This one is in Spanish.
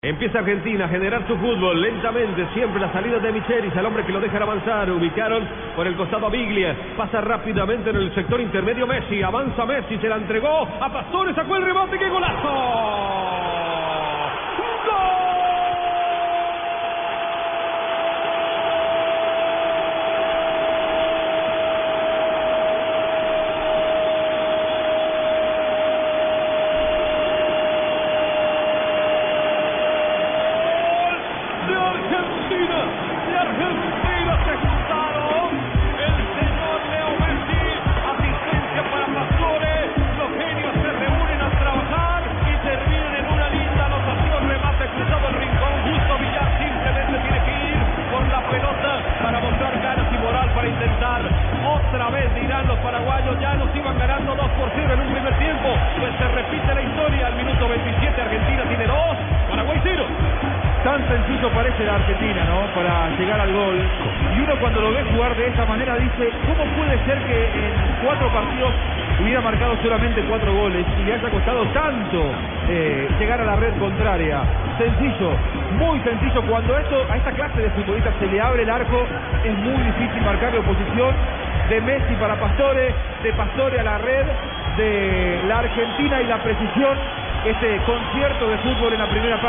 Empieza Argentina a generar su fútbol lentamente, siempre la salida de Michelis, al hombre que lo dejan avanzar, ubicaron por el costado a Biglia, pasa rápidamente en el sector intermedio Messi, avanza Messi, se la entregó a Pastores, sacó el rebote, ¡qué golazo! Paraguayos, ya nos iban ganando 2 por 0 en un primer tiempo. Pues se repite la historia al minuto 27. Argentina tiene 2, Paraguay 0. Tan sencillo parece la Argentina, ¿no? Para llegar al gol. Y uno cuando lo ve jugar de esta manera dice, ¿cómo puede ser que en cuatro partidos hubiera marcado solamente cuatro goles y le haya costado tanto eh, llegar a la red contraria? Sencillo, muy sencillo. Cuando esto, a esta clase de futbolistas se le abre el arco, es muy difícil marcar la oposición de Messi para Pastore, de Pastore a la red, de la Argentina y la precisión, este concierto de fútbol en la primera parte.